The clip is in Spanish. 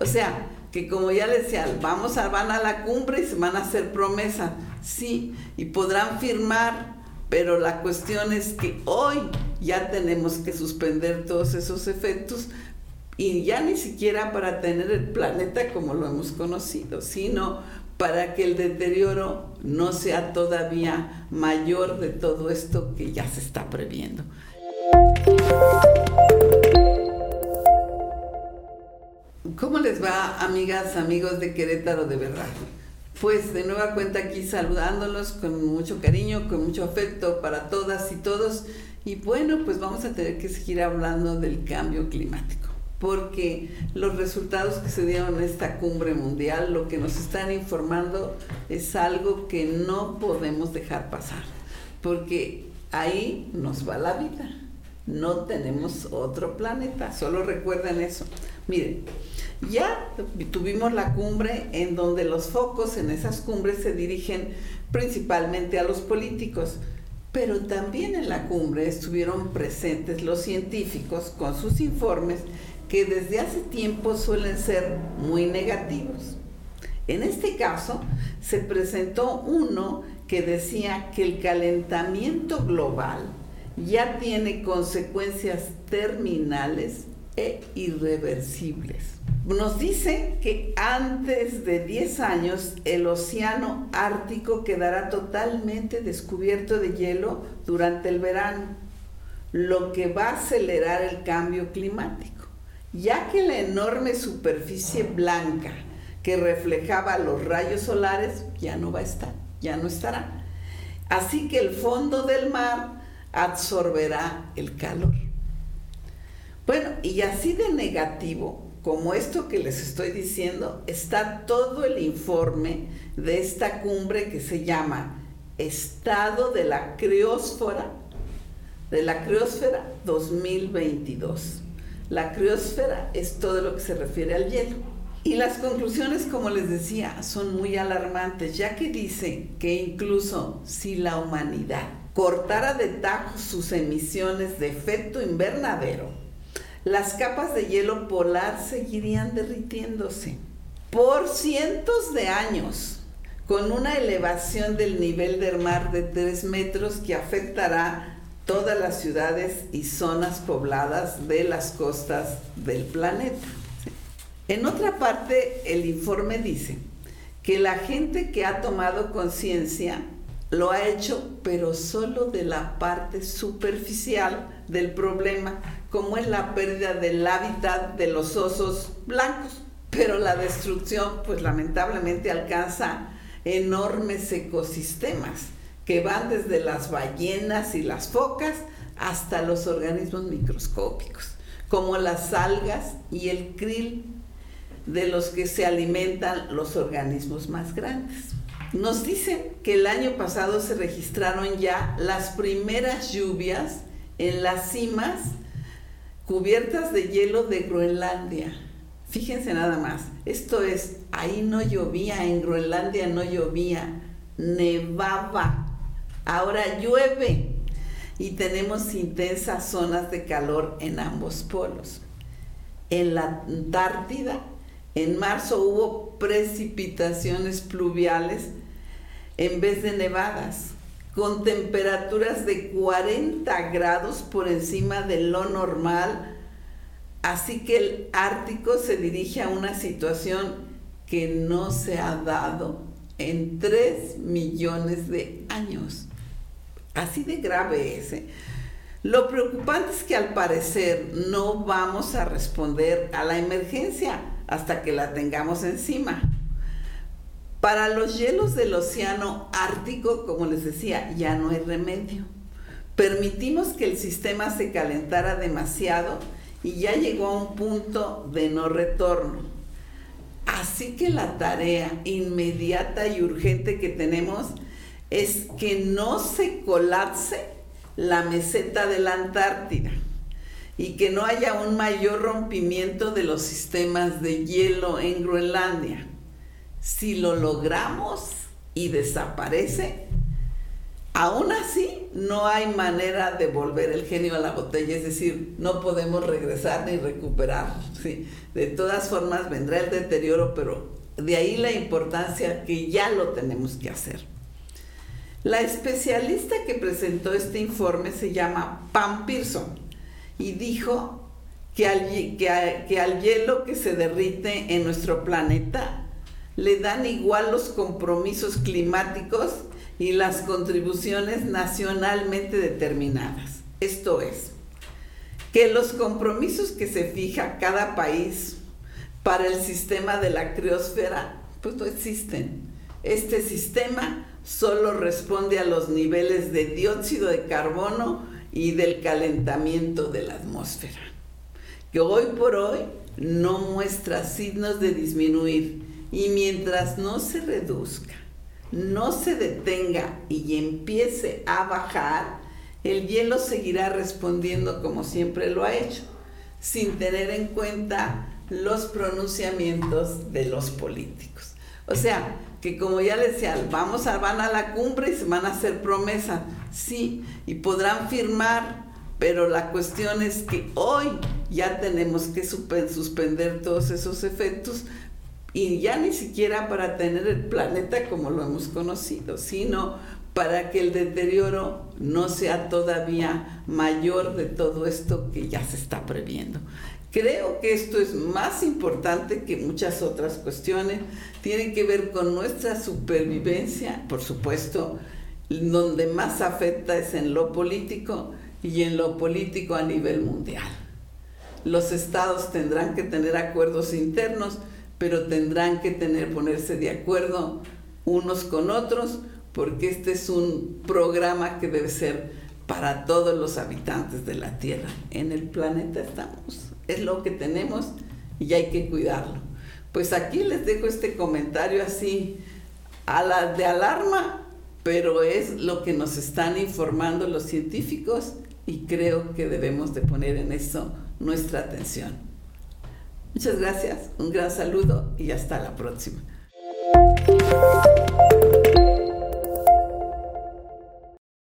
O sea, que como ya les decía, vamos a, van a la cumbre y se van a hacer promesas, sí, y podrán firmar, pero la cuestión es que hoy ya tenemos que suspender todos esos efectos y ya ni siquiera para tener el planeta como lo hemos conocido, sino para que el deterioro no sea todavía mayor de todo esto que ya se está previendo. ¿Cómo les va, amigas, amigos de Querétaro de verdad? Pues de nueva cuenta aquí saludándolos con mucho cariño, con mucho afecto para todas y todos. Y bueno, pues vamos a tener que seguir hablando del cambio climático porque los resultados que se dieron en esta cumbre mundial, lo que nos están informando es algo que no podemos dejar pasar, porque ahí nos va la vida. No tenemos otro planeta, solo recuerden eso. Miren, ya tuvimos la cumbre en donde los focos en esas cumbres se dirigen principalmente a los políticos, pero también en la cumbre estuvieron presentes los científicos con sus informes que desde hace tiempo suelen ser muy negativos. En este caso, se presentó uno que decía que el calentamiento global ya tiene consecuencias terminales e irreversibles. Nos dice que antes de 10 años el océano ártico quedará totalmente descubierto de hielo durante el verano, lo que va a acelerar el cambio climático ya que la enorme superficie blanca que reflejaba los rayos solares ya no va a estar, ya no estará. Así que el fondo del mar absorberá el calor. Bueno, y así de negativo como esto que les estoy diciendo, está todo el informe de esta cumbre que se llama Estado de la Criosfera, de la Criosfera 2022. La criosfera es todo lo que se refiere al hielo. Y las conclusiones, como les decía, son muy alarmantes, ya que dice que incluso si la humanidad cortara de tajo sus emisiones de efecto invernadero, las capas de hielo polar seguirían derritiéndose por cientos de años, con una elevación del nivel del mar de 3 metros que afectará todas las ciudades y zonas pobladas de las costas del planeta. En otra parte, el informe dice que la gente que ha tomado conciencia lo ha hecho, pero solo de la parte superficial del problema, como es la pérdida del hábitat de los osos blancos. Pero la destrucción, pues lamentablemente alcanza enormes ecosistemas que van desde las ballenas y las focas hasta los organismos microscópicos, como las algas y el krill, de los que se alimentan los organismos más grandes. Nos dicen que el año pasado se registraron ya las primeras lluvias en las cimas cubiertas de hielo de Groenlandia. Fíjense nada más, esto es, ahí no llovía, en Groenlandia no llovía, nevaba Ahora llueve y tenemos intensas zonas de calor en ambos polos. En la Antártida, en marzo hubo precipitaciones pluviales en vez de nevadas, con temperaturas de 40 grados por encima de lo normal. Así que el Ártico se dirige a una situación que no se ha dado en 3 millones de años. Así de grave es. ¿eh? Lo preocupante es que al parecer no vamos a responder a la emergencia hasta que la tengamos encima. Para los hielos del océano Ártico, como les decía, ya no hay remedio. Permitimos que el sistema se calentara demasiado y ya llegó a un punto de no retorno. Así que la tarea inmediata y urgente que tenemos es que no se colapse la meseta de la Antártida y que no haya un mayor rompimiento de los sistemas de hielo en Groenlandia. Si lo logramos y desaparece, Aún así, no hay manera de volver el genio a la botella, es decir, no podemos regresar ni recuperar. De todas formas, vendrá el deterioro, pero de ahí la importancia que ya lo tenemos que hacer. La especialista que presentó este informe se llama Pam Pearson y dijo que al, que al hielo que se derrite en nuestro planeta le dan igual los compromisos climáticos y las contribuciones nacionalmente determinadas. Esto es, que los compromisos que se fija cada país para el sistema de la criosfera, pues no existen. Este sistema solo responde a los niveles de dióxido de carbono y del calentamiento de la atmósfera, que hoy por hoy no muestra signos de disminuir y mientras no se reduzca no se detenga y empiece a bajar, el hielo seguirá respondiendo como siempre lo ha hecho, sin tener en cuenta los pronunciamientos de los políticos. O sea, que como ya les decía, vamos a, van a la cumbre y se van a hacer promesas, sí, y podrán firmar, pero la cuestión es que hoy ya tenemos que suspender todos esos efectos y ya ni siquiera para tener el planeta como lo hemos conocido, sino para que el deterioro no sea todavía mayor de todo esto que ya se está previendo. Creo que esto es más importante que muchas otras cuestiones, tiene que ver con nuestra supervivencia, por supuesto, donde más afecta es en lo político y en lo político a nivel mundial. Los estados tendrán que tener acuerdos internos, pero tendrán que ponerse de acuerdo unos con otros, porque este es un programa que debe ser para todos los habitantes de la Tierra. En el planeta estamos, es lo que tenemos y hay que cuidarlo. Pues aquí les dejo este comentario así a la de alarma, pero es lo que nos están informando los científicos y creo que debemos de poner en eso nuestra atención. Muchas gracias, un gran saludo y hasta la próxima.